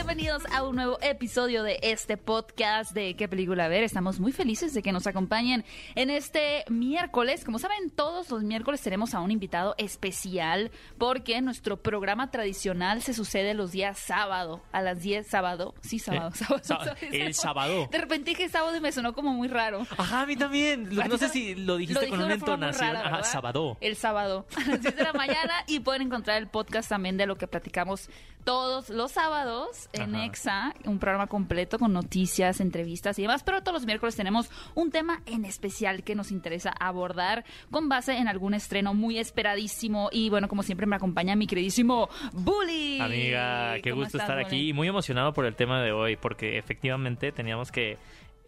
Bienvenidos a un nuevo episodio de este podcast de ¿Qué película ver? Estamos muy felices de que nos acompañen en este miércoles. Como saben, todos los miércoles tenemos a un invitado especial porque nuestro programa tradicional se sucede los días sábado, a las 10 sábado. Sí, sábado, sábado. Sá- el sábado. De repente dije sábado y me sonó como muy raro. Ajá, a mí también. Lo- ¿A No sé si lo dijiste con una entonación. rara, Ajá, sábado. El sábado, a las 10 de la mañana. Y pueden encontrar el podcast también de lo que platicamos todos los sábados en Ajá. EXA. Un programa completo con noticias, entrevistas y demás. Pero todos los miércoles tenemos un tema en especial que nos interesa abordar con base en algún estreno muy esperadísimo. Y bueno, como siempre, me acompaña mi queridísimo Bully. Amiga, qué ¿Cómo gusto estás, estar Bully? aquí y muy emocionado por el tema de hoy porque efectivamente teníamos que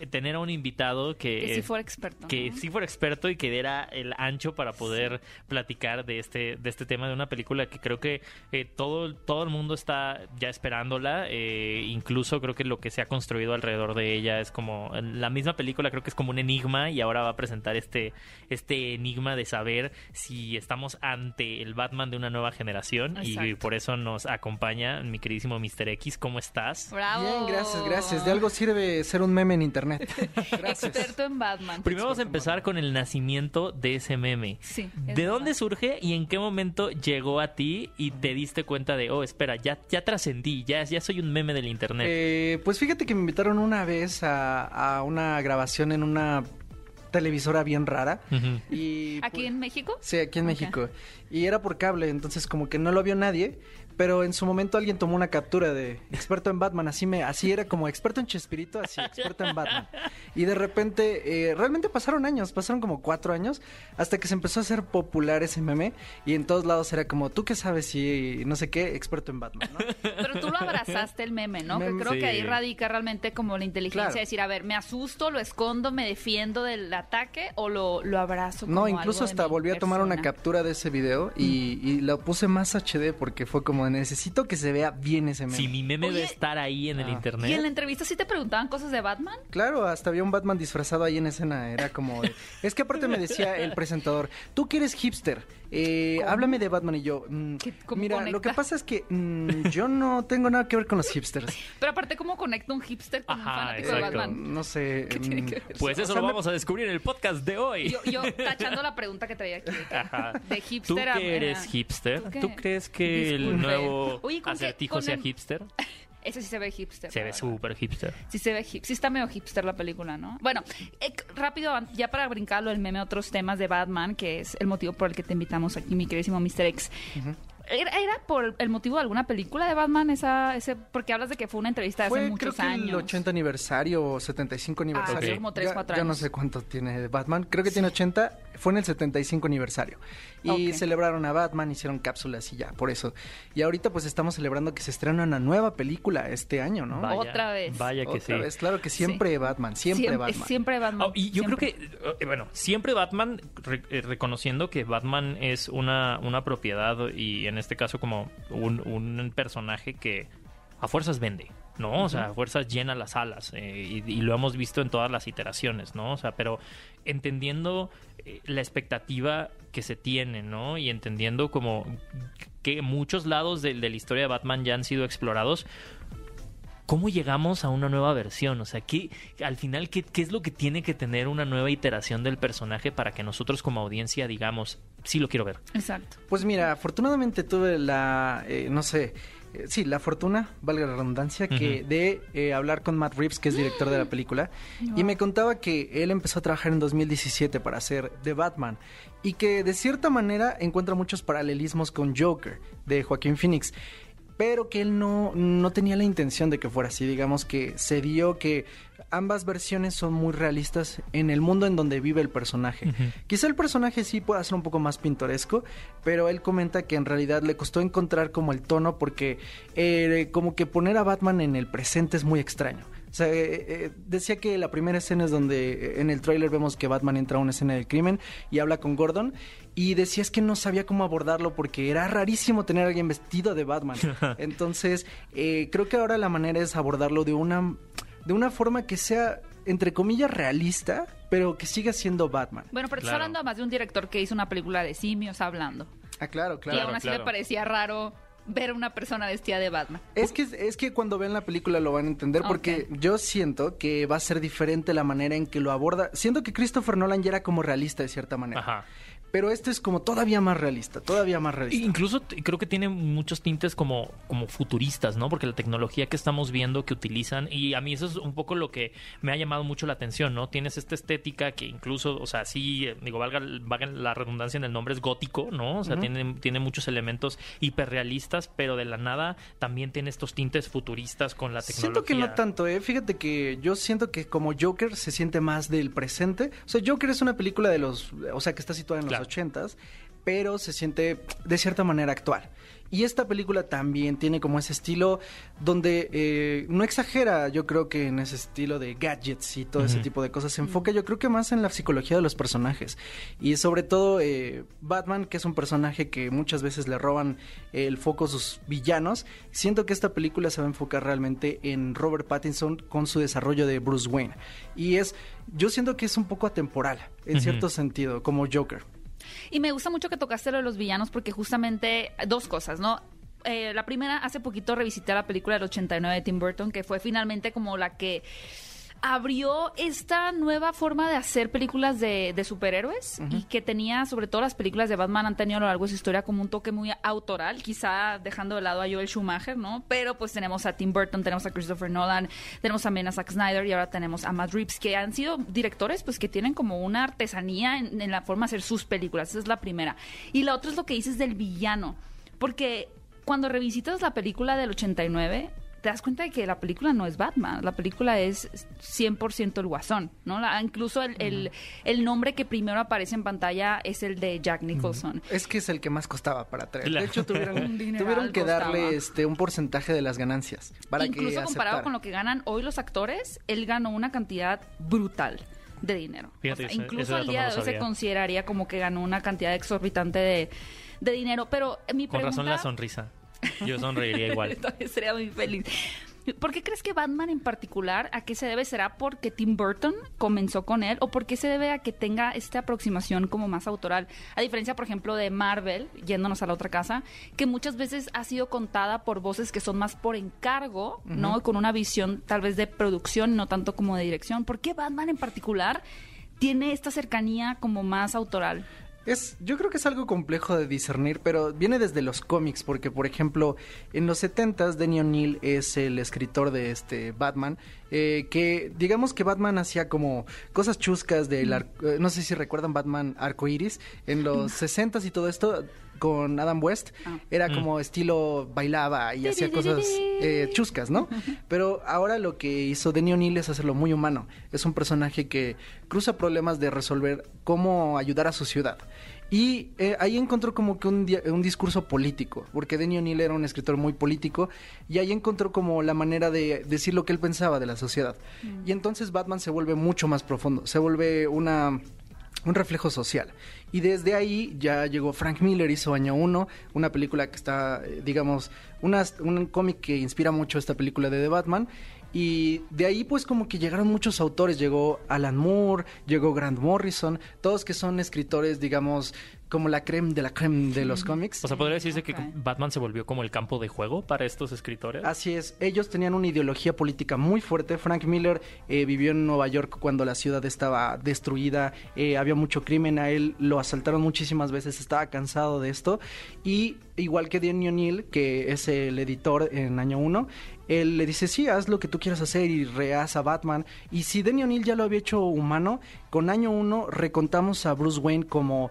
tener a un invitado que, Que sí fuera experto. que ¿no? sí fuera experto y que diera el ancho para poder platicar de este de este tema de una película que creo que eh, todo todo el mundo está ya esperándola eh, incluso creo que lo que se ha construido alrededor de ella es como la misma película creo que es como un enigma y ahora va a presentar este este enigma de saber si estamos ante el Batman de una nueva generación y por eso nos acompaña mi queridísimo Mr. X ¿cómo estás? Bravo. Bien, gracias, gracias. De algo sirve ser un meme en internet. Gracias. Experto en Batman. Primero vamos a empezar con el nacimiento de ese meme. Sí, es ¿De dónde surge y en qué momento llegó a ti y te diste cuenta de, oh, espera, ya, ya trascendí, ya, ya soy un meme del internet? Eh, pues fíjate que me invitaron una vez a, a una grabación en una televisora bien rara. Y ¿Aquí pues- en México? Sí, aquí en. México. Y era por cable, entonces como que no lo vio nadie, pero en su momento alguien tomó una captura de experto en Batman, así me, así era como experto en Chespirito, así experto en Batman. Y de repente, eh, realmente pasaron años, pasaron como cuatro años, hasta que se empezó a hacer popular ese meme, y en todos lados era como, ¿tú qué sabes si no sé qué, experto en Batman, ¿no? Pero tú lo abrazaste el meme, ¿no? Que Meme, creo sí. que ahí radica realmente como la inteligencia Claro. de decir, a ver, me asusto, lo escondo, me defiendo del ataque o lo, lo abrazo. Como No, incluso algo hasta volví a tomar una captura de ese video y, y lo puse más HD porque fue como, necesito que se vea bien ese meme. Si mi meme debe estar ahí en el Ah. internet. ¿Y en la entrevista sí te preguntaban cosas de Batman? Claro, hasta había un Batman disfrazado ahí en escena. Era como. de- Es que aparte me decía el presentador: Tú que eres hipster, eh, háblame de Batman. Y yo, mm, ¿Qué- cómo mira, lo que pasa es que mm, yo no tengo nada que ver con los hipsters. Pero aparte, ¿cómo conecta un hipster con un fanático de. Batman? No sé. ¿Qué tiene que ver? Pues o eso sea, lo me- vamos a descubrir en el podcast de hoy. Yo, yo tachando la pregunta que traía aquí. de que-. De ¿Tú hipster a- que eres hipster? ¿Tú qué? ¿Tú crees que el nuevo Oye, ¿con qué- acertijo con sea el- hipster? Ese sí se ve hipster. Se ve súper hipster. Sí se ve hip, sí está medio hipster la película, ¿no? Bueno, eh, rápido, ya para brincarlo el meme, otros temas de Batman, que es el motivo por el que te invitamos aquí, mi queridísimo Mr. X. ¿Era, era por el motivo de alguna película de Batman? esa ese Porque hablas de que fue una entrevista de hace Fue creo muchos que años. el 80 aniversario o 75 aniversario. ok. como tres, Ya- cuatro ya, no sé cuánto tiene de Batman. Creo que tiene 80. Fue en el 75 aniversario. Y celebraron a Batman, hicieron cápsulas y ya, por eso. Y ahorita pues estamos celebrando que se estrena una nueva película este año, ¿no? Vaya, Otra vez. Vaya que Otra sí. vez, claro que siempre Batman, siempre, Batman. Siempre Batman. Oh, y yo siempre. creo que, eh, bueno, siempre Batman, re- eh, reconociendo que Batman es una, una propiedad y en este caso como un, un personaje que a fuerzas vende, ¿no? O sea, fuerzas llena las alas eh, y, y lo hemos visto en todas las iteraciones, ¿no? O sea, pero entendiendo eh, la expectativa que se tiene, ¿no? Y entendiendo como que muchos lados de, de la historia de Batman ya han sido explorados, ¿Cómo llegamos a una nueva versión? O sea, ¿qué, al final, ¿qué, ¿qué es lo que tiene que tener una nueva iteración del personaje para que nosotros como audiencia digamos, sí lo quiero ver? Exacto. Pues mira, afortunadamente tuve la, eh, no sé, eh, sí, la fortuna, valga la redundancia, que de eh, hablar con Matt Reeves, que es director de la película, y me contaba que él empezó a trabajar en 2017 para hacer The Batman y que de cierta manera encuentra muchos paralelismos con Joker de Joaquín Phoenix. Pero que él no, no tenía la intención de que fuera así. Digamos que se dio que ambas versiones son muy realistas en el mundo en donde vive el personaje. Quizá el personaje sí pueda ser un poco más pintoresco, pero él comenta que en realidad le costó encontrar como el tono porque eh, como que poner a Batman en el presente es muy extraño. O sea, eh, eh, decía que la primera escena es donde en el tráiler vemos que Batman entra a una escena del crimen y habla con Gordon y decía es que no sabía cómo abordarlo porque era rarísimo tener a alguien vestido de Batman. Entonces, eh, creo que ahora la manera es abordarlo de una de una forma que sea entre comillas realista, pero que siga siendo Batman. Bueno, pero estás Claro. hablando más de un director que hizo una película de simios hablando. Ah, claro, y claro. aún así claro. me parecía raro ver a una persona vestida de Batman. Es que, es que cuando vean la película lo van a entender porque yo siento que va a ser diferente la manera en que lo aborda. Siento que Christopher Nolan ya era como realista de cierta manera. Ajá. Pero este es como todavía más realista, todavía más realista. Incluso creo que tiene muchos tintes como, como futuristas, ¿no? Porque la tecnología que estamos viendo que utilizan, y a mí eso es un poco lo que me ha llamado mucho la atención, ¿no? Tienes esta estética que incluso, o sea, sí, eh, digo, valga, valga la redundancia en el nombre, es gótico, ¿no? O sea, tiene, tiene muchos elementos hiperrealistas, pero de la nada también tiene estos tintes futuristas con la tecnología. Siento que no tanto, ¿eh? Fíjate que yo siento que como Joker se siente más del presente. O sea, Joker es una película de los... O sea, que está situada en Claro. Los ochentas, pero se siente de cierta manera actual. Y esta película también tiene como ese estilo donde eh, no exagera, yo creo que en ese estilo de gadgets y todo ese Ujú. tipo de cosas. Se enfoca yo creo que más en la psicología de los personajes. Y sobre todo eh, Batman, que es un personaje que muchas veces le roban el foco a sus villanos. Siento que esta película se va a enfocar realmente en Robert Pattinson con su desarrollo de Bruce Wayne. Y es, yo siento que es un poco atemporal, en Ujú. cierto sentido, como Joker. Y me gusta mucho que tocaste lo de los villanos porque justamente dos cosas, ¿no? Eh, la primera, hace poquito revisité la película del 89 de Tim Burton, que fue finalmente como la que abrió esta nueva forma de hacer películas de, de superhéroes y que tenía, sobre todo las películas de Batman han tenido a lo largo de su historia como un toque muy autoral, quizá dejando de lado a Joel Schumacher, ¿no? Pero pues tenemos a Tim Burton, tenemos a Christopher Nolan, tenemos también a Zack Snyder y ahora tenemos a Matt Reeves, que han sido directores pues que tienen como una artesanía en, en la forma de hacer sus películas, esa es la primera. Y la otra es lo que dices del villano, porque cuando revisitas la película del 89, te das cuenta de que la película no es Batman, la película es 100% el guasón, ¿no? La- incluso el, el, el nombre que primero aparece en pantalla es el de Jack Nicholson. Es que es el que más costaba para traer. Claro. De hecho, tuvieron, tuvieron que costaba. darle este un porcentaje de las ganancias para Incluso que comparado aceptara. con lo que ganan hoy los actores, él ganó una cantidad brutal de dinero. Fíjate, O sea, ese- incluso ese al día de hoy se consideraría como que ganó una cantidad exorbitante de, de dinero. Pero eh, mi Con pregunta... razón la sonrisa. Yo sonreiría igual. Entonces sería muy feliz. ¿Por qué crees que Batman en particular, a qué se debe? ¿Será porque Tim Burton comenzó con él? ¿O por qué se debe a que tenga esta aproximación como más autoral? A diferencia, por ejemplo, de Marvel, yéndonos a la otra casa, que muchas veces ha sido contada por voces que son más por encargo, ¿no? Con una visión tal vez de producción, no tanto como de dirección. ¿Por qué Batman en particular tiene esta cercanía como más autoral? Es, yo creo que es algo complejo de discernir, pero viene desde los cómics, porque por ejemplo, en los 70s, Denny O'Neill es el escritor de este Batman, eh, que digamos que Batman hacía como cosas chuscas del, ar- eh, no sé si recuerdan Batman arcoiris, en los 60s y todo esto con Adam West, Ah. era como estilo bailaba y hacía cosas eh, chuscas, ¿no? Pero ahora lo que hizo Denny O'Neill es hacerlo muy humano. Es un personaje que cruza problemas de resolver cómo ayudar a su ciudad. Y eh, ahí encontró como que un, un discurso político, porque Denny O'Neill era un escritor muy político, y ahí encontró como la manera de decir lo que él pensaba de la sociedad. Y entonces Batman se vuelve mucho más profundo, se vuelve una un reflejo social. Y desde ahí ya llegó Frank Miller, hizo Año 1, una película que está, eh, digamos, una- un cómic que inspira mucho esta película de The Batman. Y de ahí pues como que llegaron muchos autores, llegó Alan Moore, llegó Grant Morrison, todos que son escritores, digamos, como la creme de la creme de los cómics. O sea, podría decirse que. Batman se volvió como el campo de juego para estos escritores. Así es, ellos tenían una ideología política muy fuerte. Frank Miller eh, vivió en Nueva York cuando la ciudad estaba destruida, eh, había mucho crimen, a él lo asaltaron muchísimas veces, estaba cansado de esto. Y igual que Danny O'Neill, que es el editor en año 1, él le dice, sí, haz lo que tú quieras hacer y rehaz a Batman. Y si Danny O'Neill ya lo había hecho humano, con año 1 recontamos a Bruce Wayne como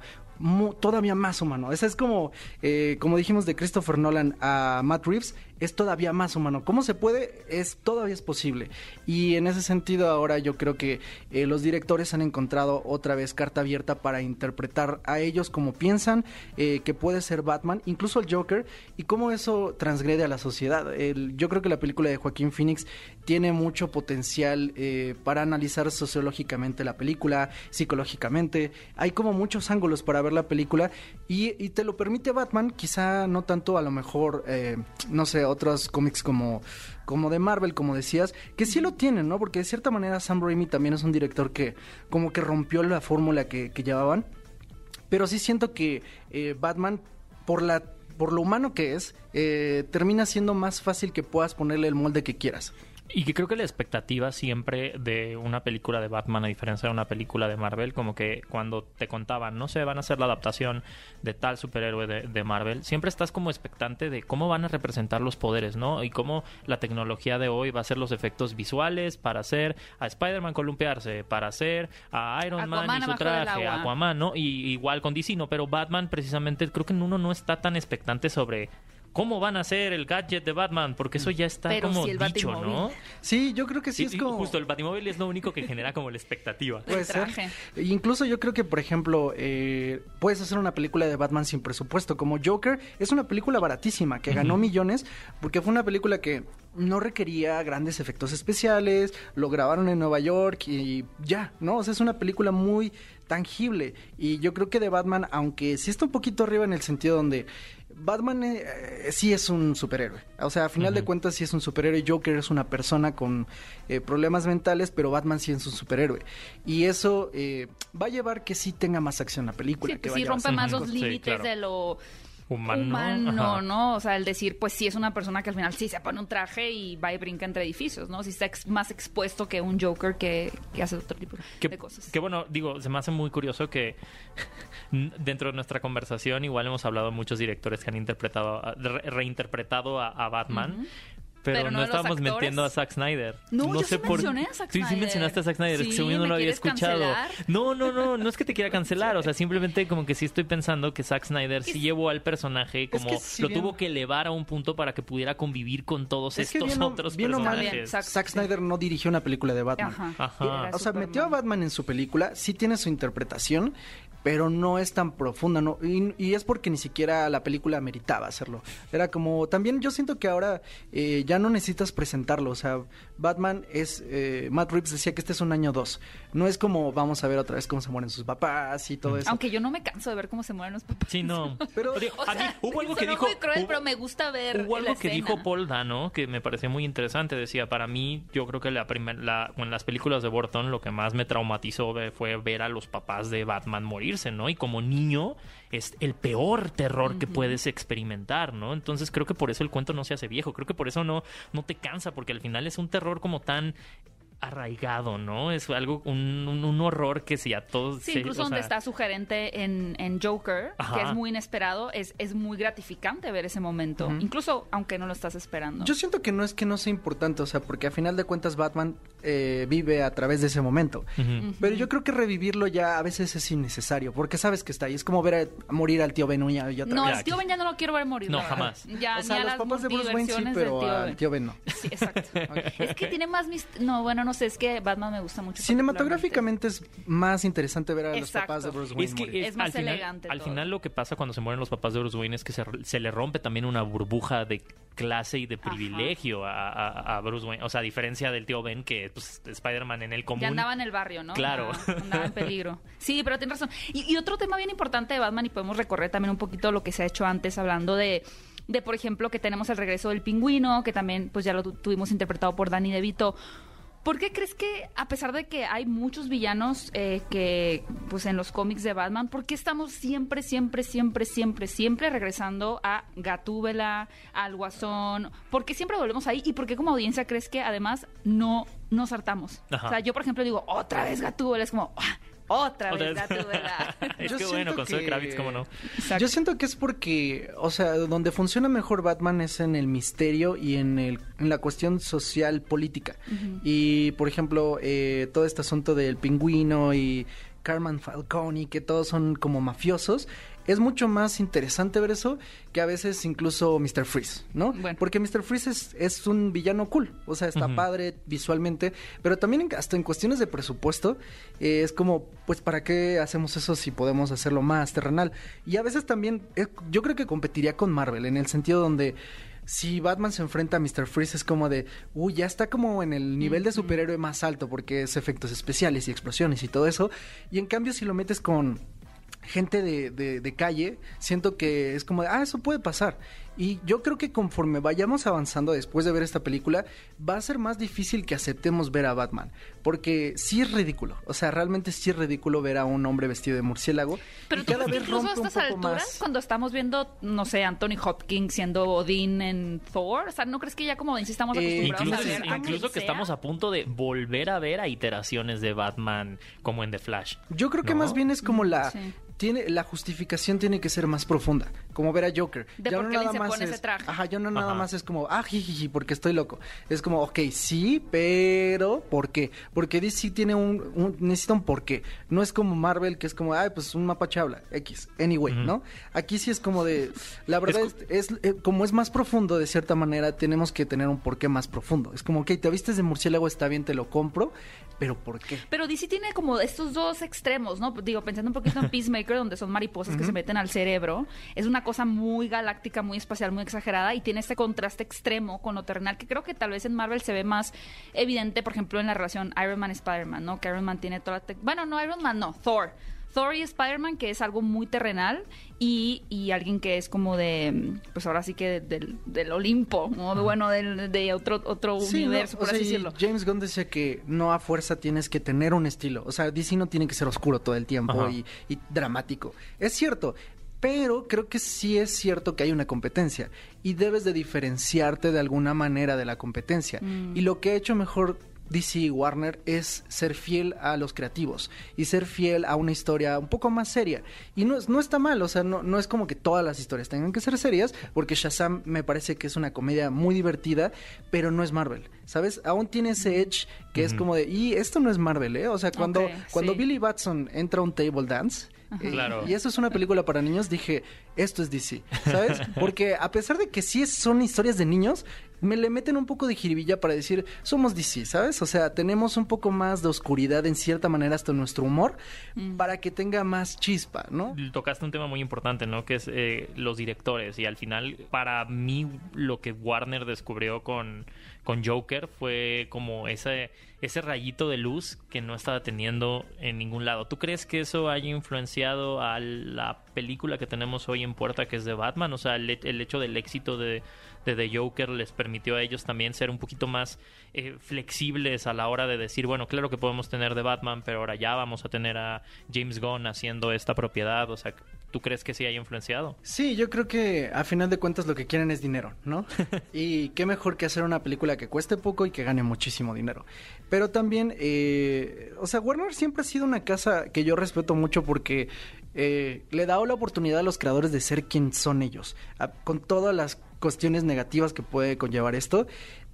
todavía más humano. Esa es como, eh, como dijimos de Christopher Nolan a Matt Reeves, es todavía más humano. ¿Cómo se puede? Es todavía es posible. Y en ese sentido ahora yo creo que eh, los directores han encontrado otra vez carta abierta para interpretar a ellos como piensan eh, que puede ser Batman, incluso el Joker, y cómo eso transgrede a la sociedad. El- yo creo que la película de Joaquín Phoenix tiene mucho potencial eh, para analizar sociológicamente la película, psicológicamente. Hay como muchos ángulos para ver ver la película y, y te lo permite Batman, quizá no tanto a lo mejor, eh, no sé, otros cómics como, como de Marvel, como decías, que sí lo tienen, ¿no? Porque de cierta manera Sam Raimi también es un director que como que rompió la fórmula que, que llevaban, pero sí siento que eh, Batman, por la por lo humano que es, eh, termina siendo más fácil que puedas ponerle el molde que quieras. Y que creo que la expectativa siempre de una película de Batman, a diferencia de una película de Marvel, como que cuando te contaban, no sé, van a hacer la adaptación de tal superhéroe de, de Marvel, siempre estás como expectante de cómo van a representar los poderes, ¿no? Y cómo la tecnología de hoy va a ser los efectos visuales para hacer a Spider-Man columpiarse, para hacer a Iron Aquaman Man y su traje, agua. Aquaman, ¿no? Y igual con DC, ¿no? Pero Batman, precisamente, creo que uno no está tan expectante sobre cómo van a hacer el gadget de Batman, porque eso ya está Pero como el dicho, Batimóvil. ¿no? Sí, yo creo que sí Y- es como... Justo el Batimóvil es lo único que genera como la expectativa. Puede El ser. traje. Incluso yo creo que, por ejemplo, eh, puedes hacer una película de Batman sin presupuesto. Como Joker, es una película baratísima que ganó millones porque fue una película que no requería grandes efectos especiales, lo grabaron en Nueva York y ya, ¿no? O sea, es una película muy tangible. Y yo creo que de Batman, aunque sí está un poquito arriba en el sentido donde Batman eh, eh, sí es un superhéroe. O sea, a final de cuentas sí es un superhéroe. Joker es una persona con eh, problemas mentales, pero Batman sí es un superhéroe. Y eso eh, va a llevar que sí tenga más acción la película. Sí, que sí vaya rompe más los Sí, límites claro. de lo Humano. humano. ¿no? O sea, el decir, pues sí es una persona que al final sí se pone un traje y va y brinca entre edificios, ¿no? Sí está ex- más expuesto que un Joker que, que hace otro tipo Que, de cosas. que bueno, digo, se me hace muy curioso que dentro de nuestra conversación igual hemos hablado de muchos directores que han interpretado, re- reinterpretado a, a Batman. Pero, Pero no no, estábamos actores. metiendo a Zack Snyder. No, yo sí sé por- mencioné a Zack Sí, sí Snyder. mencionaste a Zack Snyder. es que Sí, según yo no ¿me lo había escuchado. cancelar? No, no, no, no es que te quiera cancelar. O sea, simplemente como que sí estoy pensando que Zack Snyder sí llevó al personaje como que lo bien- tuvo que elevar a un punto para que pudiera convivir con todos Es que estos bien otros bien mal, personajes. Zack- Zack Snyder no dirigió una película de Batman. Ajá. O sea, Superman. metió a Batman en su película, sí tiene su interpretación, pero no es tan profunda, ¿no? Y, es porque ni siquiera la película meritaba hacerlo. Era como, también yo siento que ahora eh, ya no necesitas presentarlo, o sea, Batman es, eh, Matt Reeves decía que este es un año dos, no es como vamos a ver otra vez cómo se mueren sus papás y todo eso. Aunque yo no me canso de ver cómo se mueren los papás. Sí, no. Pero- a mí hubo algo que dijo. muy cruel, hubo- pero me gusta ver Hubo la algo que escena. dijo Paul Dano que me pareció muy interesante. Decía, para mí, yo creo que la primer, la, en las películas de Burton lo que más me traumatizó ve- fue ver a los papás de Batman morirse, ¿no? Y como niño es el peor terror que puedes experimentar, ¿no? Entonces creo que por eso el cuento no se hace viejo. Creo que por eso no, no te cansa, porque al final es un terror como tan arraigado, ¿no? Es algo, un, un- un horror que si a todos... Sí, se- incluso o donde sea, está su gerente en, en Joker, que es muy inesperado, es, es muy gratificante ver ese momento, incluso aunque no lo estás esperando. Yo siento que no es que no sea importante, o sea, porque a final de cuentas Batman eh, vive a través de ese momento. Pero yo creo que revivirlo ya a veces es innecesario, porque sabes que está ahí. Es como ver a, a morir al tío Ben una y otra no, vez. el tío Ben ya no lo quiero ver morir. No, jamás. Ya, o sea, ni a los las papás de Bruce Wayne sí, pero del tío al tío Ben no. Sí, exacto. es que tiene más... mis- No, bueno, no sé, es que Batman me gusta mucho. Cinematográficamente es más interesante ver a los papás de Bruce Wayne Es que morir. es, Es más al final, elegante Al todo. final lo que pasa cuando se mueren los papás de Bruce Wayne es que se, se le rompe también una burbuja de clase y de privilegio a, a- a Bruce Wayne. O sea, a diferencia del tío Ben, que pues, Spider-Man en el común. Ya andaba en el barrio, ¿no? Claro. Andaba en peligro. Sí, pero tienes razón. Y, y otro tema bien importante de Batman, y podemos recorrer también un poquito lo que se ha hecho antes, hablando de, de por ejemplo, que tenemos el regreso del pingüino, que también pues ya lo tu- tuvimos interpretado por Danny DeVito. ¿Por qué crees que, a pesar de que hay muchos villanos eh, que, pues en los cómics de Batman, ¿por qué estamos siempre, siempre, siempre, siempre, siempre regresando a Gatúbela, al Guasón? ¿Por qué siempre volvemos ahí? ¿Y por qué como audiencia crees que además no nos hartamos? Ajá. O sea, yo por ejemplo digo, otra vez Gatúbela, es como, "Ah, otra Otra vez vez. Gatúbela. es Yo que bueno, siento con Zoe que- Kravitz, ¿cómo no? Exacto. Yo siento que es porque, o sea, donde funciona mejor Batman es en el misterio y en, el, en la cuestión social política. Y, por ejemplo, eh, todo este asunto del pingüino y Carmen Falcone, que todos son como mafiosos, es mucho más interesante ver eso que a veces incluso Mr. Freeze, ¿no? Bueno. Porque Mr. Freeze es, es un villano cool, o sea, está padre visualmente, pero también en- hasta en cuestiones de presupuesto eh, es como, pues, ¿para qué hacemos eso si podemos hacerlo más terrenal? Y a veces también, eh, yo creo que competiría con Marvel, en el sentido donde si Batman se enfrenta a Mr. Freeze es como de, uy, ya está como en el nivel de superhéroe más alto porque es efectos especiales y explosiones y todo eso. Y en cambio si lo metes con gente de, calle, siento que es como, ah, eso puede pasar. Y yo creo que conforme vayamos avanzando después de ver esta película, va a ser más difícil que aceptemos ver a Batman. Porque sí es ridículo. O sea, realmente sí es ridículo ver a un hombre vestido de murciélago. Pero y tú cada vez incluso a estas alturas, más. cuando estamos viendo, no sé, Anthony Hopkins siendo Odín en Thor, o sea, ¿no crees que ya como insistamos Eh, acostumbrados Incluso, a ver a incluso que sea? estamos a punto de volver a ver a iteraciones de Batman como en The Flash. Yo creo que más bien es como la... Sí. Tiene, la justificación tiene que ser más profunda, como ver a Joker. De por qué alguien se pone ese traje. Ajá, yo no nada Ajá. más es como, ah, jijiji, porque estoy loco. Es como, ok, sí, pero ¿por qué? Porque DC tiene un, un- necesita un porqué. No es como Marvel, que es como, ay, pues un mapache habla, X, anyway, Ujú. ¿no? Aquí sí es como de, la verdad Es es, es, eh, como es más profundo de cierta manera, tenemos que tener un porqué más profundo. Es como, ok, te vistes de murciélago, está bien, te lo compro, pero ¿por qué? Pero DC tiene como estos dos extremos, ¿no? Digo, pensando un poquito en Peacemaker, donde son mariposas que se meten al cerebro, es una cosa muy galáctica, muy espacial, muy exagerada y tiene este contraste extremo con lo terrenal que creo que tal vez en Marvel se ve más evidente, por ejemplo, en la relación Iron Man-Spider-Man, ¿no? Que Iron Man tiene toda la... Bueno, no, Iron Man no, Thor. Thor y Spider-Man, que es algo muy terrenal, y, y alguien que es como de, pues ahora sí que del, del Olimpo, ¿no? Bueno, del, de otro, otro Sí, ¿no? universo, O por así decirlo. James Gunn decía que no a fuerza tienes que tener un estilo. O sea, DC no tiene que ser oscuro todo el tiempo y dramático. Es cierto, pero creo que sí es cierto que hay una competencia y debes de diferenciarte de alguna manera de la competencia. Mm. Y lo que ha hecho mejor DC y Warner es ser fiel a los creativos y ser fiel a una historia un poco más seria. Y no, es- no está mal, o sea, no, no es como que todas las historias tengan que ser serias, porque Shazam me parece que es una comedia muy divertida, pero no es Marvel, ¿sabes? Aún tiene ese edge que es como de, y esto no es Marvel, ¿eh? O sea, cuando, cuando sí. Billy Batson entra a un table dance, eh, Claro. y eso es una película para niños, dije, esto es DC, ¿sabes? Porque a pesar de que sí son historias de niños, me le meten un poco de jiribilla para decir, somos DC, ¿sabes? O sea, tenemos un poco más de oscuridad en cierta manera hasta nuestro humor para que tenga más chispa, ¿no? Tocaste un tema muy importante, ¿no? Que es eh, los directores. Y al final, para mí, lo que Warner descubrió con, con Joker fue como ese, ese rayito de luz que no estaba teniendo en ningún lado. ¿Tú crees que eso haya influenciado a la película que tenemos hoy en puerta, que es de Batman? O sea, el, el hecho del éxito de, The Joker les permitió a ellos también ser un poquito más eh, flexibles a la hora de decir, bueno, claro que podemos tener de Batman, pero ahora ya vamos a tener a James Gunn haciendo esta propiedad. O sea, ¿tú crees que sí haya influenciado? Sí, yo creo que a final de cuentas lo que quieren es dinero, ¿no? y qué mejor que hacer una película que cueste poco y que gane muchísimo dinero. Pero también, eh, o sea, Warner siempre ha sido una casa que yo respeto mucho porque eh, le da la oportunidad a los creadores de ser quien son ellos, a- con todas las cuestiones negativas que puede conllevar esto.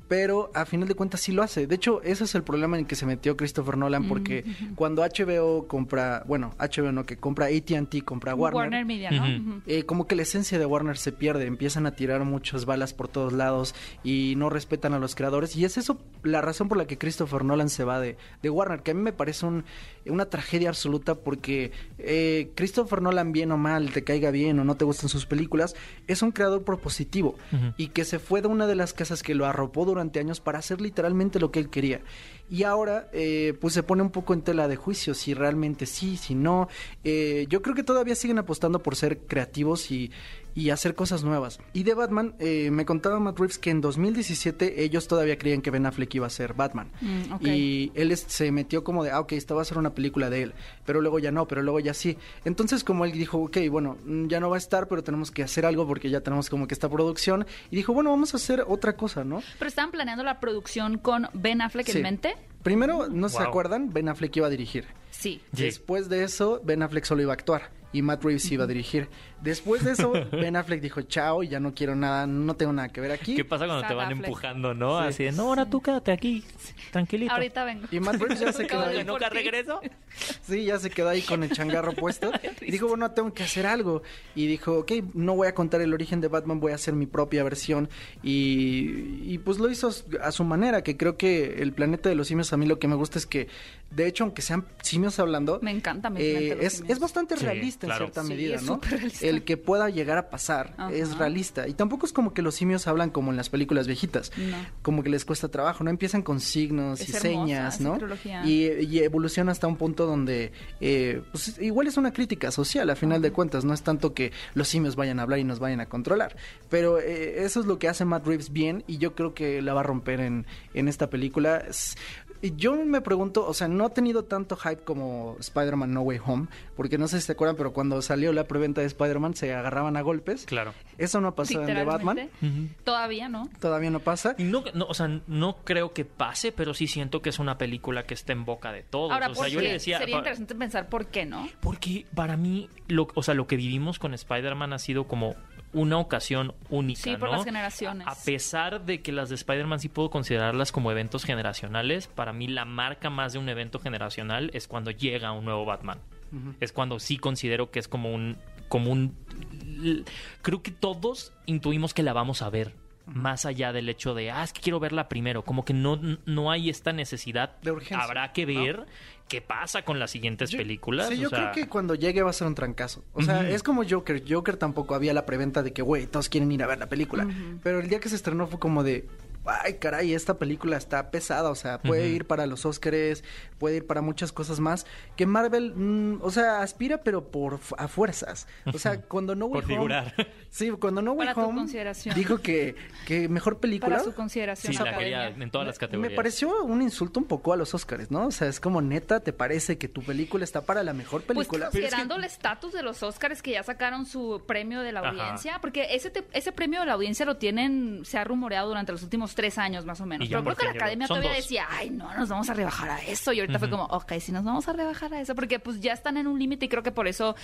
Pero a final de cuentas sí lo hace. De hecho, ese es el problema en que se metió Christopher Nolan porque cuando HBO compra, bueno, HBO no, que compra AT&T, compra Warner, Warner Media, ¿no? Eh, como que la esencia de Warner se pierde, empiezan a tirar muchas balas por todos lados y no respetan a los creadores. Y es eso la razón por la que Christopher Nolan se va de, de Warner, que a mí me parece un- una tragedia absoluta porque eh, Christopher Nolan, bien o mal, te caiga bien o no te gustan sus películas, es un creador propositivo y que se fue de una de las casas que lo arropó durante años para hacer literalmente lo que él quería. Y ahora, eh, pues se pone un poco en tela de juicio si realmente sí, si no. Eh, yo creo que todavía siguen apostando por ser creativos y, y hacer cosas nuevas. Y de Batman, eh, me contaba Matt Reeves que en 2017 ellos todavía creían que Ben Affleck iba a ser Batman. Mm. Y él es- se metió como de, ah, ok, esta va a ser una película de él, pero luego ya no, pero luego ya sí. Entonces como él dijo, ok, bueno, mm, ya no va a estar, pero tenemos que hacer algo porque ya tenemos como que esta producción. Y dijo, bueno, vamos a hacer otra cosa, ¿no? Pero estaban planeando la producción con Ben Affleck Sí. en mente. Primero, ¿no se acuerdan? Ben Affleck iba a dirigir. Sí. Sí. Después de eso, Ben Affleck solo iba a actuar y Matt Reeves iba a dirigir. Después de eso, Ben Affleck dijo, chao, ya no quiero nada, no tengo nada que ver aquí. ¿Qué pasa cuando te van Affleck. empujando, no? Sí. Así de, no, ahora tú quédate aquí, tranquilito. Ahorita vengo. Y Matt Reeves ya se quedó ahí. ¿Nunca regreso? Sí, ya se quedó ahí con el changarro puesto. Y dijo, bueno, tengo que hacer algo. Y dijo, ok, no voy a contar el origen de Batman, voy a hacer mi propia versión. Y, y pues lo hizo a su manera, que creo que el planeta de los simios a mí lo que me gusta es que de hecho, aunque sean simios hablando, Me encanta, me eh, es, simios. es bastante Sí, realista claro. en cierta Sí, medida, es ¿no? súper realista. El que pueda llegar a pasar Ajá. es realista. Y tampoco es como que los simios hablan como en las películas viejitas, No. como que les cuesta trabajo, ¿no? Empiezan con signos Es y hermosa señas, ¿no? Y, y evoluciona hasta un punto donde, eh, pues igual es una crítica social, a final de cuentas, no es tanto que los simios vayan a hablar y nos vayan a controlar, pero eh, eso es lo que hace Matt Reeves bien y yo creo que la va a romper en, en esta película. Es- y yo me pregunto, o sea, no ha tenido tanto hype como Spider-Man No Way Home, porque no sé si se acuerdan, pero cuando salió la preventa de Spider-Man se agarraban a golpes. Claro. Eso no ha pasado en The Batman. Todavía, ¿no? todavía no pasa. Y no, no, o sea, no creo que pase, pero sí siento que es una película que está en boca de todos. Ahora, o ¿por sea, yo qué? le decía. Sería interesante pensar por qué, ¿no? Porque para mí, lo, o sea, lo que vivimos con Spider-Man ha sido como una ocasión única. Sí, por ¿no? las generaciones. A, pesar de que las de Spider-Man sí puedo considerarlas como eventos generacionales, para mí la marca más de un evento generacional es cuando llega un nuevo Batman. Es cuando sí considero que es como un. como un. Creo que todos intuimos que la vamos a ver. Más allá del hecho de, ah, es que quiero verla primero. Como que no, no hay esta necesidad. De urgencia, Habrá que ¿no? ver qué pasa con las siguientes Yo- películas. Sí, o yo sea, creo que cuando llegue va a ser un trancazo. O sea, es como Joker. Joker tampoco había la preventa de que, güey, todos quieren ir a ver la película. Pero el día que se estrenó fue como de, ay, caray, esta película está pesada. O sea, puede ir para los Oscars, puede ir para muchas cosas más. Que Marvel, mm, o sea, aspira, pero por a fuerzas. O sea, cuando No Way Por Home- figurar. Sí, cuando No Way Para tu Home consideración. dijo que, que mejor película. Para su consideración. Sí, la quería en todas las Me categorías. pareció un insulto un poco a los Oscars, ¿no? O sea, es como neta, ¿te parece que tu película está para la mejor Pues película? considerando el estatus de los Oscars que ya sacaron su premio de la Ajá. audiencia, porque ese te- ese premio de la audiencia lo tienen, se ha rumoreado durante los últimos tres años más o menos. ¿Y ya Pero creo que la academia todavía dos. decía, ay, no, nos vamos a rebajar a eso. Y ahorita fue como, ok, si nos vamos a rebajar a eso, porque pues ya están en un límite y creo que por eso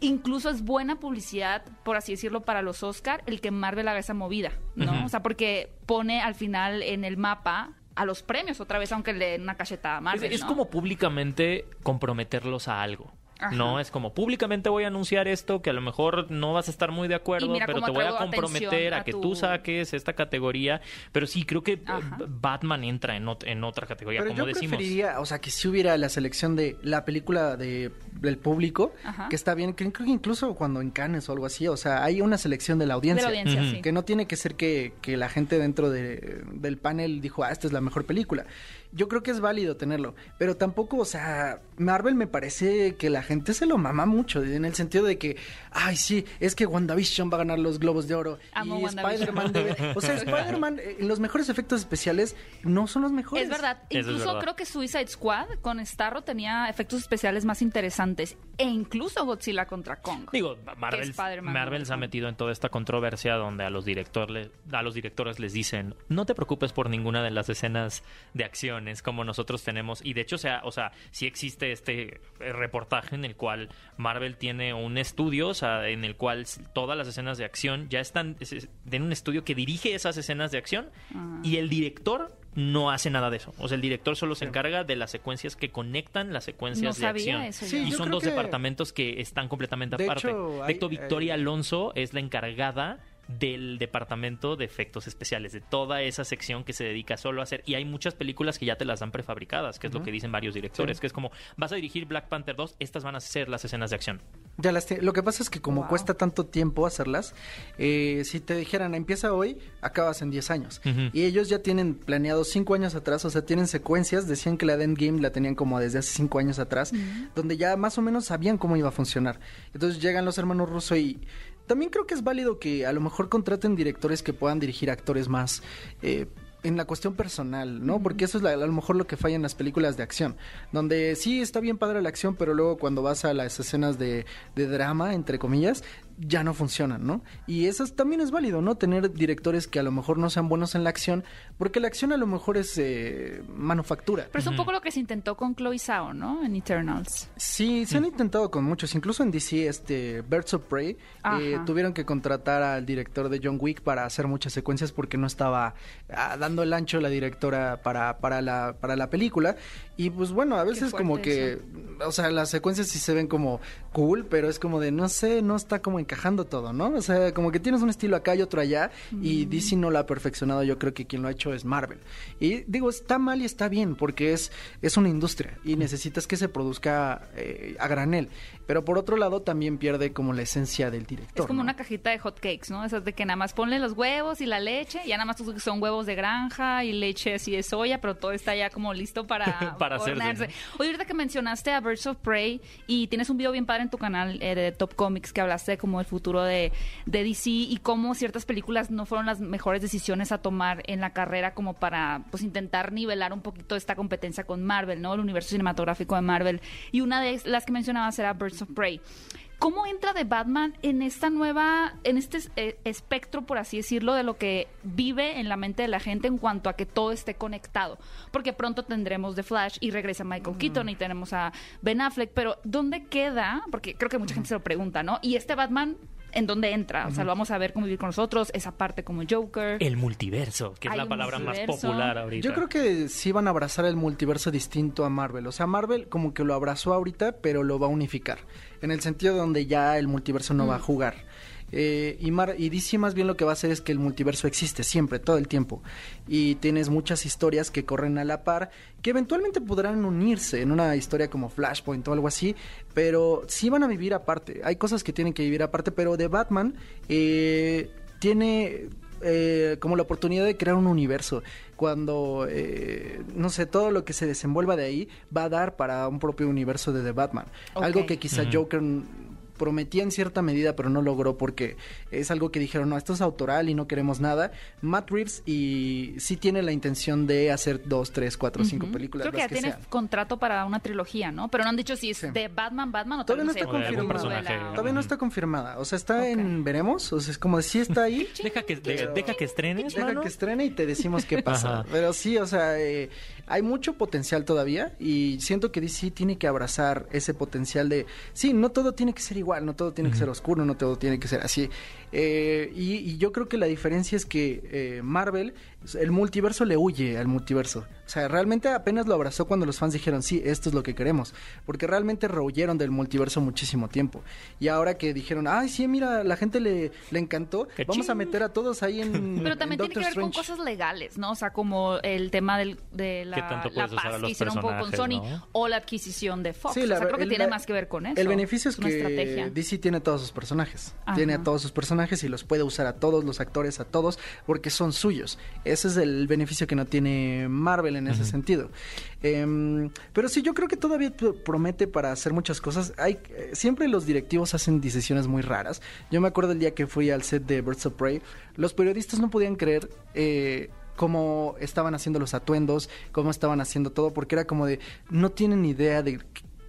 incluso es buena publicidad, por así decirlo, para los Oscar el que Marvel haga esa movida, ¿no? O sea, porque pone al final en el mapa a los premios otra vez, aunque le den una cachetada a Es, Marvel, es ¿no? como públicamente comprometerlos a algo. Ajá. No, es como públicamente voy a anunciar esto que a lo mejor no vas a estar muy de acuerdo, pero te voy a comprometer a a que tu- tú saques esta categoría. Pero sí, creo que eh, Ajá. Batman entra en, ot- en otra categoría, Pero como yo decimos. preferiría, o sea, que si hubiera la selección de la película de, del público, Ajá. que está bien, que creo que incluso cuando en Cannes o algo así, o sea, hay una selección de la audiencia. de la audiencia, Ujú. sí. Que no tiene que ser que, que la gente dentro de- del panel dijo, ah, esta es la mejor película. Yo creo que es válido tenerlo, pero tampoco, o sea, Marvel me parece que la gente se lo mama mucho, en el sentido de que, ay, sí, es que WandaVision va a ganar los Globos de Oro Amo y WandaVision. Spider-Man debe... O sea, Spider-Man, eh, los mejores efectos especiales no son los mejores. Es verdad. Eso es Incluso verdad. creo que Suicide Squad con Starro tenía efectos especiales más interesantes. E incluso Godzilla contra Kong. Digo, Marvel, Spider-Man, Marvel se ha metido en toda esta controversia donde a los directores a los directores les dicen no te preocupes por ninguna de las escenas de acciones como nosotros tenemos y de hecho o sea o sea sí existe este eh, reportaje en el cual Marvel tiene un estudio o sea en el cual todas las escenas de acción ya están es- es- en un estudio que dirige esas escenas de acción Ah. y el director no hace nada de eso. O sea, el director solo se encarga de las secuencias que conectan las secuencias No de acción. eso Sí, yo. y son dos que- departamentos que están completamente De aparte. hecho, de hecho, Victoria hay- Alonso es la encargada del departamento de efectos especiales, de toda esa sección que se dedica solo a hacer. Y hay muchas películas que ya te las dan prefabricadas, que es lo que dicen varios directores, Sí. que es como, vas a dirigir Black Panther 2, estas van a ser las escenas de acción. Ya las te- lo que pasa es que como Wow. cuesta tanto tiempo hacerlas, eh, si te dijeran empieza hoy, acabas en 10 años. Y ellos ya tienen planeado 5 años atrás, o sea, tienen secuencias, decían que la de Endgame la tenían como desde hace 5 años atrás, donde ya más o menos sabían cómo iba a funcionar. Entonces llegan los hermanos Russo y también creo que es válido que a lo mejor contraten directores que puedan dirigir actores más... eh, en la cuestión personal, ¿no? Porque eso es la- a lo mejor lo que falla en las películas de acción, donde sí está bien padre la acción, pero luego cuando vas a las escenas de, de drama, entre comillas, ya no funcionan, ¿no? Y eso es- también es válido, ¿no? Tener directores que a lo mejor no sean buenos en la acción, porque la acción a lo mejor es eh, manufactura. Pero es un poco lo que se intentó con Chloe Zhao, ¿no? En Eternals. Sí, se han intentado con muchos, incluso en DC, este Birds of Prey, eh, tuvieron que contratar al director de John Wick para hacer muchas secuencias porque no estaba ah, dando el ancho la directora para, para, la, para la película. Y pues bueno, a veces como que, o sea, las secuencias sí se ven como cool, pero es como de, no sé, no está como encajando todo, ¿no? O sea, como que tienes un estilo acá y otro allá y. DC no lo ha perfeccionado, yo creo que quien lo ha hecho es Marvel. Y digo, está mal y está bien porque es, es una industria y necesitas que se produzca eh, a granel. Pero por otro lado también pierde como la esencia del director. Es como ¿no? una cajita de hot cakes, ¿no? Esas de que nada más ponle los huevos y la leche, y ya nada más son huevos de granja y leche así de soya, pero todo está ya como listo para, Para hacerse. Oye, ahorita que mencionaste a Birds of Prey y tienes un video bien padre en tu canal eh, de Top Comics que hablaste de como el futuro de, de DC y cómo ciertas películas no fueron las mejores decisiones a tomar en la carrera como para pues intentar nivelar un poquito esta competencia con Marvel, ¿no? El universo cinematográfico de Marvel. Y una de las que mencionabas era Birds of Prey. ¿Cómo entra de Batman en esta nueva, en este eh, espectro, por así decirlo, de lo que vive en la mente de la gente en cuanto a que todo esté conectado? Porque pronto tendremos The Flash y regresa Michael Keaton y tenemos a Ben Affleck, pero ¿dónde queda? Porque creo que mucha gente se lo pregunta, ¿no? Y este Batman, ¿en dónde entra? O sea, lo vamos a ver convivir con nosotros, esa parte como Joker. El multiverso, que es la palabra más popular ahorita. Yo creo que sí van a abrazar el multiverso distinto a Marvel. O sea, Marvel como que lo abrazó ahorita, pero lo va a unificar. En el sentido donde ya el multiverso no va a jugar. Eh, y, Mar y DC más bien lo que va a hacer es que el multiverso existe siempre, todo el tiempo. Y tienes muchas historias que corren a la par, que eventualmente podrán unirse en una historia como Flashpoint o algo así, pero sí van a vivir aparte. Hay cosas que tienen que vivir aparte, pero de Batman eh, tiene eh, como la oportunidad de crear un universo. Cuando, eh, no sé, todo lo que se desenvuelva de ahí va a dar para un propio universo de The Batman. Algo que quizá. Joker prometía en cierta medida, pero no logró porque es algo que dijeron, no, esto es autoral y no queremos nada. Matt Reeves y sí tiene la intención de hacer dos, tres, cuatro, cinco películas. Creo que ya las tiene sean. contrato para una trilogía, ¿no? Pero no han dicho si es Sí. de Batman, Batman o Todavía no está confirmada. Todavía no está confirmada. O sea, está en veremos. O sea, es como sí está ahí. Deja que, Pero- deja que estrenes, Deja mano. que estrene y te decimos qué pasa. Ajá. Pero sí, o sea, eh, hay mucho potencial todavía y siento que DC tiene que abrazar ese potencial de, sí, no todo tiene que ser igual, no todo tiene que ser oscuro, no todo tiene que ser así. Eh, y, y yo creo que la diferencia es que eh, Marvel, el multiverso le huye al multiverso. O sea, realmente apenas lo abrazó cuando los fans dijeron, sí, esto es lo que queremos. Porque realmente rehuyeron del multiverso muchísimo tiempo. Y ahora que dijeron, ay, sí, mira, la gente le, le encantó, ¡Qué vamos a meter a todos ahí en... Pero también en tiene que ver con Strange". cosas legales, ¿no? O sea, como el tema del, de la, ¿Qué tanto la paz que hicieron un poco con Sony no? o la adquisición de Fox. Sí, o la sea, ver- creo que el tiene be- más que ver con eso. El beneficio es, una que estrategia. DC tiene todos sus personajes. Ajá. Tiene a todos sus personajes y los puede usar a todos los actores, a todos, porque son suyos. Ese es el beneficio que no tiene Marvel en ese sentido. Em, pero sí, yo creo que todavía promete para hacer muchas cosas. Hay, eh, siempre los directivos hacen decisiones muy raras. Yo me acuerdo el día que fui al set de Birds of Prey, los periodistas no podían creer... eh, cómo estaban haciendo los atuendos, cómo estaban haciendo todo, porque era como de, no tienen idea de,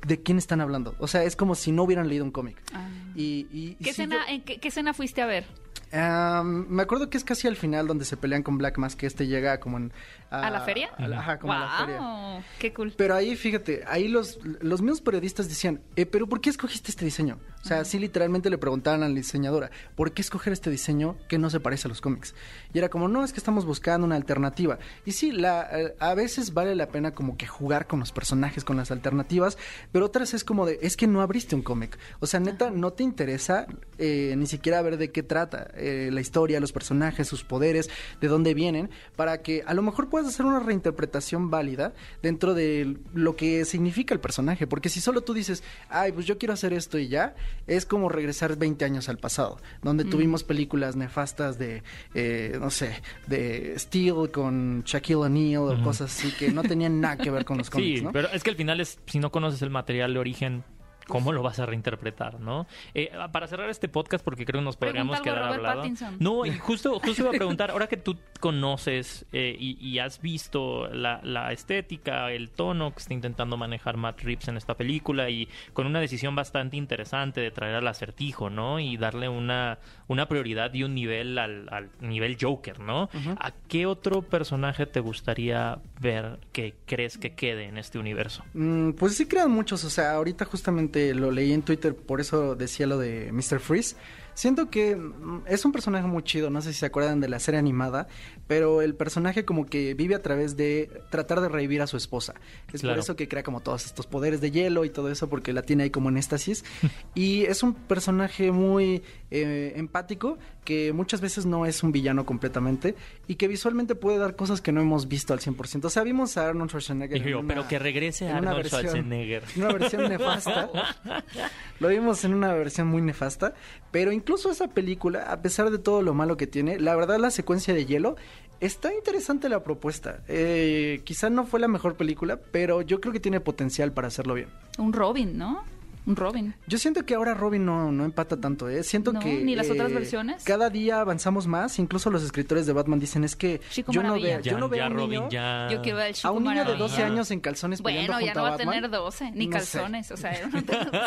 de quién están hablando. O sea, es como si no hubieran leído un cómic. Ah. Y, y- y ¿Qué, escena, yo- en qué, qué escena fuiste a ver? Am, me acuerdo que es casi al final donde se pelean con Black Mask, que este llega como en... ¿A la feria? a la- ajá, como a la feria. ¡Wow! ¡Qué cool! Pero ahí, fíjate, ahí los, los mismos periodistas decían, eh, pero ¿por qué escogiste este diseño? O sea, sí literalmente le preguntaban a la diseñadora, ¿por qué escoger este diseño que no se parece a los cómics? Y era como, no, es que estamos buscando una alternativa. Y sí, la, eh, a veces vale la pena como que jugar con los personajes, con las alternativas, pero otras es como de, es que no abriste un cómic. O sea, neta, no te interesa eh, ni siquiera ver de qué trata eh, la historia, los personajes, sus poderes, de dónde vienen, para que a lo mejor puedas hacer una reinterpretación válida dentro de lo que significa el personaje. Porque si solo tú dices, ay, pues yo quiero hacer esto y ya, es como regresar 20 años al pasado, donde tuvimos películas nefastas de, eh, no sé, de Steel con Shaquille O'Neal o cosas así que no tenían nada que ver con los cómics, Sí, ¿no? pero es que al final es, si no conoces el material de origen, ¿cómo lo vas a reinterpretar, no? Eh, para cerrar este podcast, porque creo que nos podríamos quedar hablando. No, y justo, justo iba a preguntar, ahora que tú conoces eh, y, y has visto la, la estética, el tono que está intentando manejar Matt Reeves en esta película y con una decisión bastante interesante de traer al acertijo, ¿no? Y darle una, una prioridad y un nivel al, al nivel Joker, ¿no? ¿A qué otro personaje te gustaría ver que crees que quede en este universo? Mm, pues sí crean muchos, o sea, ahorita justamente lo leí en Twitter, por eso decía lo de Mr. Freeze. Siento que mm, es un personaje muy chido, no sé si se acuerdan de la serie animada, pero el personaje como que vive a través de tratar de revivir a su esposa. Es Claro. por eso que crea como todos estos poderes de hielo y todo eso, porque la tiene ahí como en éxtasis. y es un personaje muy eh, empático, que muchas veces no es un villano completamente, y que visualmente puede dar cosas que no hemos visto al 100%. O sea, vimos a Arnold Schwarzenegger. una- pero que regrese una Arnold versión- Schwarzenegger. en una versión nefasta. Lo vimos en una versión muy nefasta. Pero incluso esa película, a pesar de todo lo malo que tiene, la verdad la secuencia de hielo, está interesante la propuesta. Eh, quizá no fue la mejor película, pero yo creo que tiene potencial para hacerlo bien. Un Robin, ¿no? Un Robin. Yo siento que ahora Robin no, no empata tanto, ¿eh? Siento No, que... ni las otras eh, versiones. Cada día avanzamos más, incluso los escritores de Batman dicen, es que Chico yo no veo, Ya, yo no veo ya, a un Robin, niño... ya. Yo quiero ver A chico un niño de maravilla. 12 años en calzones Bueno, ya junto no a va a Batman. tener 12, ni No sé. calzones, o sea, no,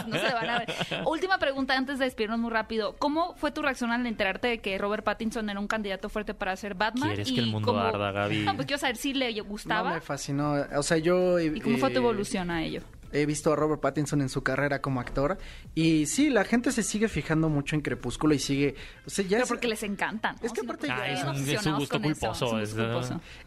no se le van a ver. Última pregunta antes de despedirnos muy rápido. ¿Cómo fue tu reacción al enterarte de que Robert Pattinson era un candidato fuerte para ser Batman? ¿Quieres y que el mundo cómo- arda, Gaby? No, pues quiero saber si le No, gustaba me fascinó. O sea, yo... y cómo fue tu eh, evolución a ello. He visto a Robert Pattinson en su carrera como actor y sí, la gente se sigue fijando mucho en Crepúsculo y sigue... O sea, ya Pero es, porque les encantan. ¿no? Es que aparte porque ya- Ah, es un- es un gusto culposo, es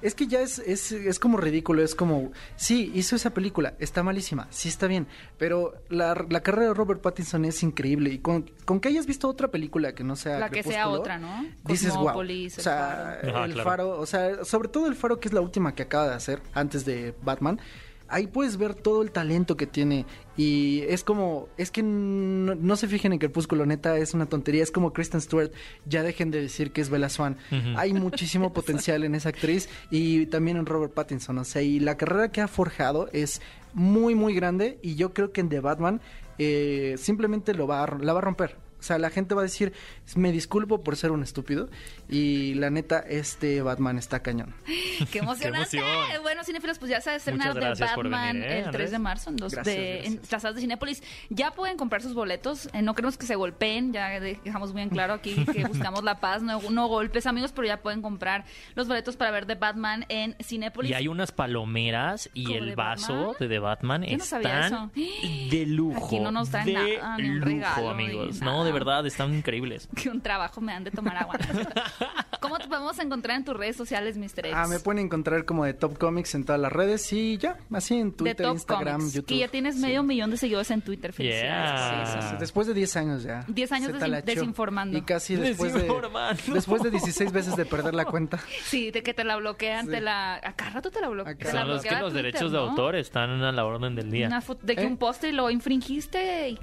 es, que ya es, es, es como ridículo, es como... Sí, hizo esa película, está malísima, sí está bien, pero la, la carrera de Robert Pattinson es increíble y con, con que hayas visto otra película que no sea... La que sea Crepúsculo, otra, ¿no? Dices, wow. O El sea, Faro. Ajá, el claro. faro, o sea, sobre todo el faro que es la última que acaba de hacer antes de Batman. Ahí puedes ver todo el talento que tiene y es como, es que no, no se fijen en Crepúsculo, neta, es una tontería, es como Kristen Stewart, ya dejen de decir que es Bella Swan. Hay muchísimo potencial en esa actriz y también en Robert Pattinson, o sea, y la carrera que ha forjado es muy, muy grande y yo creo que en The Batman eh, simplemente lo va a, la va a romper. O sea, la gente va a decir, me disculpo por ser un estúpido y la neta, este Batman está cañón. ¡Qué emocionante! emoción! bueno, cinéfilos, pues ya se gracias por Batman venir, ¿eh, el 3 Andrés? de marzo en, dos, Gracias, de, en gracias. las salas de Cinépolis. Ya pueden comprar sus boletos. eh, no queremos que se golpeen, ya dejamos muy en claro aquí que buscamos la paz, no, no golpes, amigos, pero ya pueden comprar los boletos para ver The Batman en Cinépolis. Y hay unas palomeras y ¿Como el de vaso Batman? de The Batman Yo no sabía están eso. de lujo. Aquí no nos traen de nada, ni un lujo, regalo, amigos. ni No, nada. de verdad, están increíbles. Que un trabajo me han de tomar agua. ¿Cómo te podemos encontrar en tus redes sociales, Mr. X? Ah, me pueden encontrar como de Top Comics en todas las redes y ya, así en de Twitter, Top Instagram, Comics, YouTube. que ya tienes Sí. medio millón de seguidores en Twitter. Felicidades. Yeah. Sí, sí, sí. Después de 10 años ya. 10 años desin- desinformando. Y casi después de, Desinformando. después de 16 veces de perder la cuenta. Sí, de que te la bloquean, Sí. te la... A cada rato te la, blo- A te la Son los que los Twitter, derechos de ¿no? autor están a la orden del día. Una foto de que ¿Eh? un póster lo infringiste y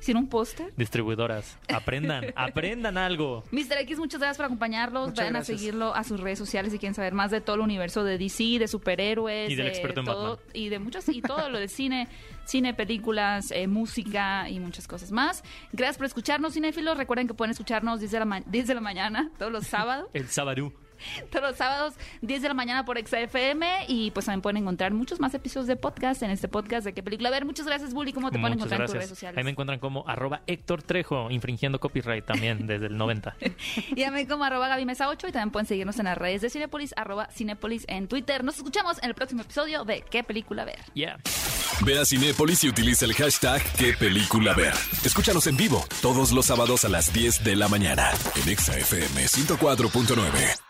sin un póster. Distribuidoras, aprendan, aprendan algo. Mr. X, muchas gracias por acompañarlos. Muchas Vayan gracias. a seguirlo a sus redes sociales si quieren saber más de todo el universo de DC, de superhéroes, Y del de experto en todo, Batman. y de muchas y todo lo del cine, cine, películas, eh, música y muchas cosas más. Gracias por escucharnos, cinéfilos. Recuerden que pueden escucharnos 10 de la, ma- 10 de la mañana todos los sábados. El Sabarú. Todos los sábados, 10 de la mañana por XFM. Y pues también pueden encontrar muchos más episodios de podcast en este podcast de qué película ver. Muchas gracias, Bully. ¿Cómo te pueden Muchas encontrar en tus redes sociales? Ahí me encuentran como arroba Héctor Trejo, infringiendo copyright también desde el 90. Y también como arroba Gaby Mesa 8 y también pueden seguirnos en las redes de Cinepolis, arroba Cinepolis en Twitter. Nos escuchamos en el próximo episodio de ¿Qué película ver? Yeah. Ve a Cinépolis y utiliza el hashtag qué película ver. Escúchanos en vivo todos los sábados a las 10 de la mañana en Exa FM 104.9.